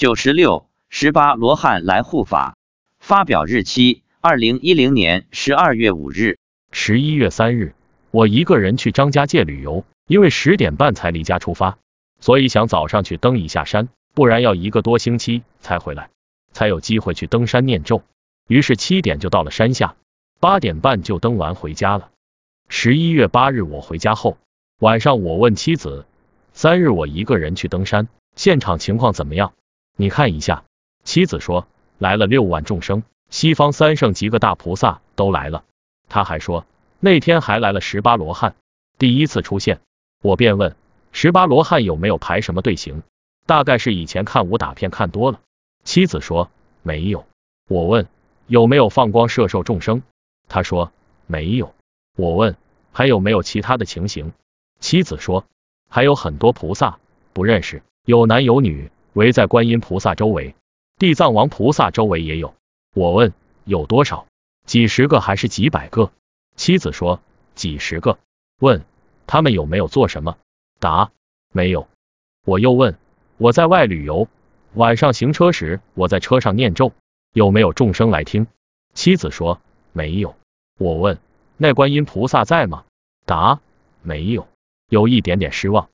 九十六，十八罗汉来护法。发表日期：二零一零年十二月五日。十一月三日，我一个人去张家界旅游，因为十点半才离家出发，所以想早上去登一下山，不然要一个多星期才回来，才有机会去登山念咒。于是七点就到了山下，八点半就登完回家了。十一月八日我回家后，晚上我问妻子，三日我一个人去登山，现场情况怎么样？你看一下。妻子说。来了六万众生，西方三圣级个大菩萨都来了。他还说那天还来了十八罗汉，第一次出现。我便问十八罗汉有没有排什么队形？大概是以前看武打片看多了。妻子说没有。我问有没有放光摄受众生？他说没有。我问还有没有其他的情形？妻子说还有很多菩萨不认识，有男有女围在观音菩萨周围。地藏王菩萨周围也有，我问有多少？几十个还是几百个？妻子说几十个。问他们有没有做什么？答没有。我又问我在外旅游，晚上行车时我在车上念咒，有没有众生来听？妻子说没有。我问那观音菩萨在吗？答没有，有一点点失望。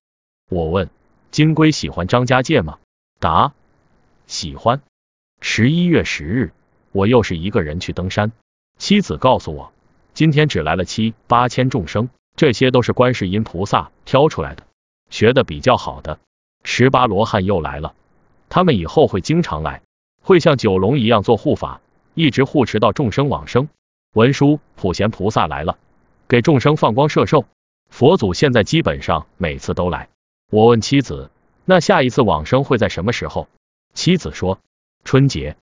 我问金龟喜欢张家界吗？答喜欢。十一月十日，我又是一个人去登山。妻子告诉我，今天只来了七八千众生，这些都是观世音菩萨挑出来的，学的比较好的。十八罗汉又来了，他们以后会经常来，会像九龙一样做护法，一直护持到众生往生。文殊普贤菩萨来了，给众生放光摄受。佛祖现在基本上每次都来。我问妻子，那下一次往生会在什么时候？妻子说。春节。